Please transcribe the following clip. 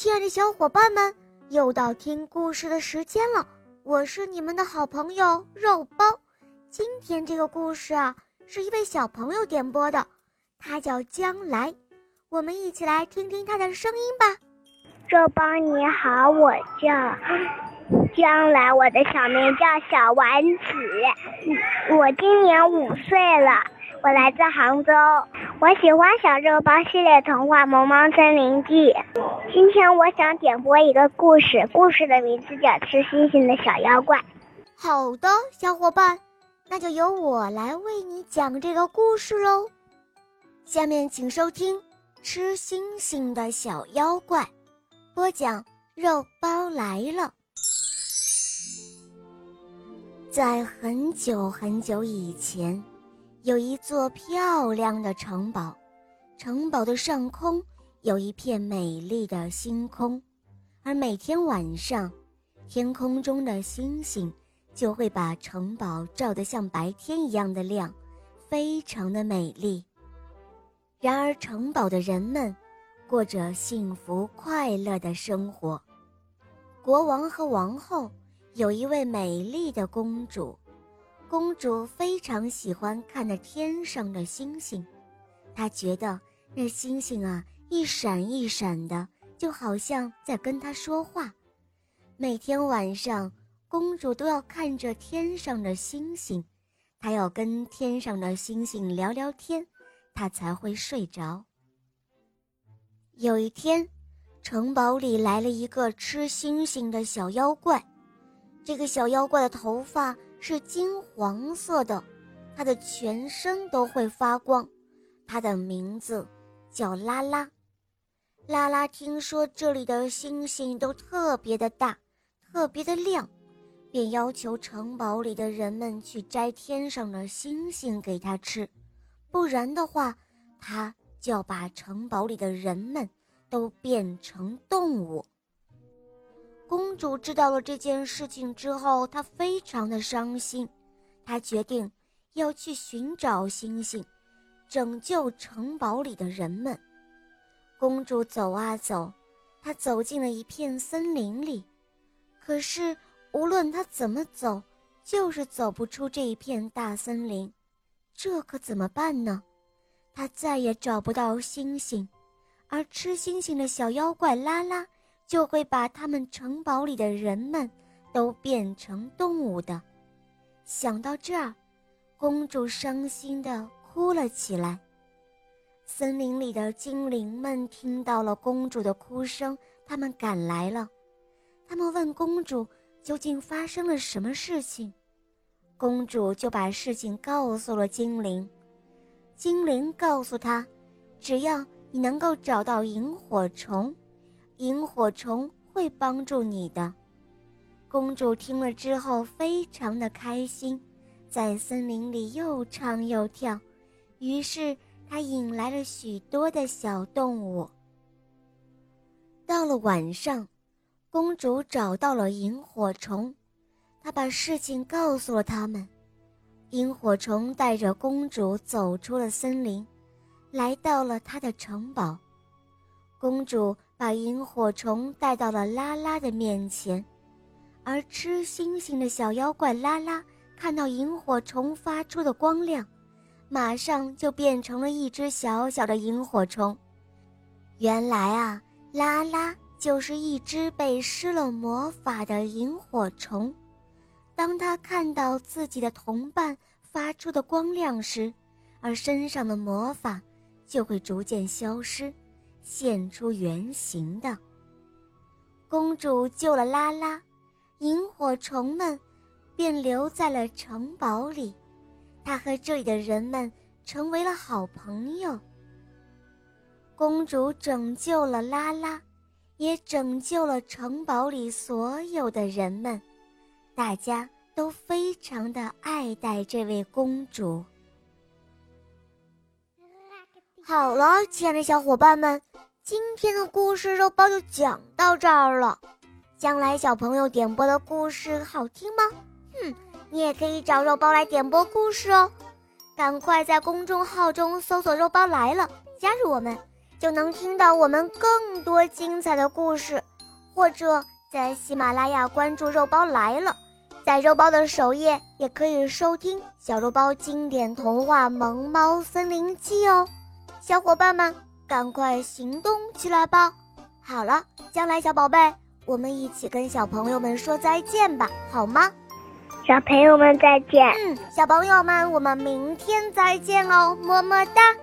亲爱的小伙伴们，又到听故事的时间了。我是你们的好朋友肉包。今天这个故事啊，是一位小朋友点播的，他叫将来。我们一起来听听他的声音吧。肉包你好，我叫将来，我的小名叫小丸子，我今年五岁了，我来自杭州。我喜欢小肉包系列童话《萌萌森林记》。今天我想点播一个故事，故事的名字叫《吃星星的小妖怪》。好的，小伙伴，那就由我来为你讲这个故事喽。下面请收听《吃星星的小妖怪》，播讲肉包来了。在很久很久以前。有一座漂亮的城堡，城堡的上空有一片美丽的星空，而每天晚上，天空中的星星就会把城堡照得像白天一样的亮，非常的美丽。然而，城堡的人们过着幸福快乐的生活。国王和王后有一位美丽的公主。公主非常喜欢看那天上的星星，她觉得那星星啊一闪一闪的，就好像在跟她说话。每天晚上，公主都要看着天上的星星，她要跟天上的星星聊聊天，她才会睡着。有一天，城堡里来了一个吃星星的小妖怪，这个小妖怪的头发。是金黄色的，它的全身都会发光。它的名字叫拉拉。拉拉听说这里的星星都特别的大，特别的亮，便要求城堡里的人们去摘天上的星星给他吃，不然的话，他就要把城堡里的人们都变成动物。公主知道了这件事情之后，她非常的伤心。她决定要去寻找星星，拯救城堡里的人们。公主走啊走，她走进了一片森林里。可是无论她怎么走，就是走不出这一片大森林。这可怎么办呢？她再也找不到星星，而吃星星的小妖怪拉拉。就会把他们城堡里的人们都变成动物的。想到这儿，公主伤心地哭了起来。森林里的精灵们听到了公主的哭声，他们赶来了。他们问公主究竟发生了什么事情，公主就把事情告诉了精灵。精灵告诉她，只要你能够找到萤火虫。萤火虫会帮助你的。公主听了之后非常的开心，在森林里又唱又跳，于是她引来了许多的小动物。到了晚上，公主找到了萤火虫，她把事情告诉了他们。萤火虫带着公主走出了森林，来到了她的城堡。公主。把萤火虫带到了拉拉的面前，而吃星星的小妖怪拉拉看到萤火虫发出的光亮，马上就变成了一只小小的萤火虫。原来啊，拉拉就是一只被施了魔法的萤火虫。当他看到自己的同伴发出的光亮时，而身上的魔法就会逐渐消失。现出原形的公主救了拉拉，萤火虫们便留在了城堡里。她和这里的人们成为了好朋友。公主拯救了拉拉，也拯救了城堡里所有的人们，大家都非常的爱戴这位公主。好了，亲爱的小伙伴们。今天的故事肉包就讲到这儿了。将来小朋友点播的故事好听吗？哼，你也可以找肉包来点播故事哦。赶快在公众号中搜索“肉包来了”，加入我们，就能听到我们更多精彩的故事，或者在喜马拉雅关注“肉包来了”，在肉包的首页也可以收听小肉包经典童话《萌猫森林记》哦。小伙伴们，赶快行动起来吧！好了，将来小宝贝，我们一起跟小朋友们说再见吧，好吗？小朋友们再见。嗯，小朋友们，我们明天再见哦，么么哒。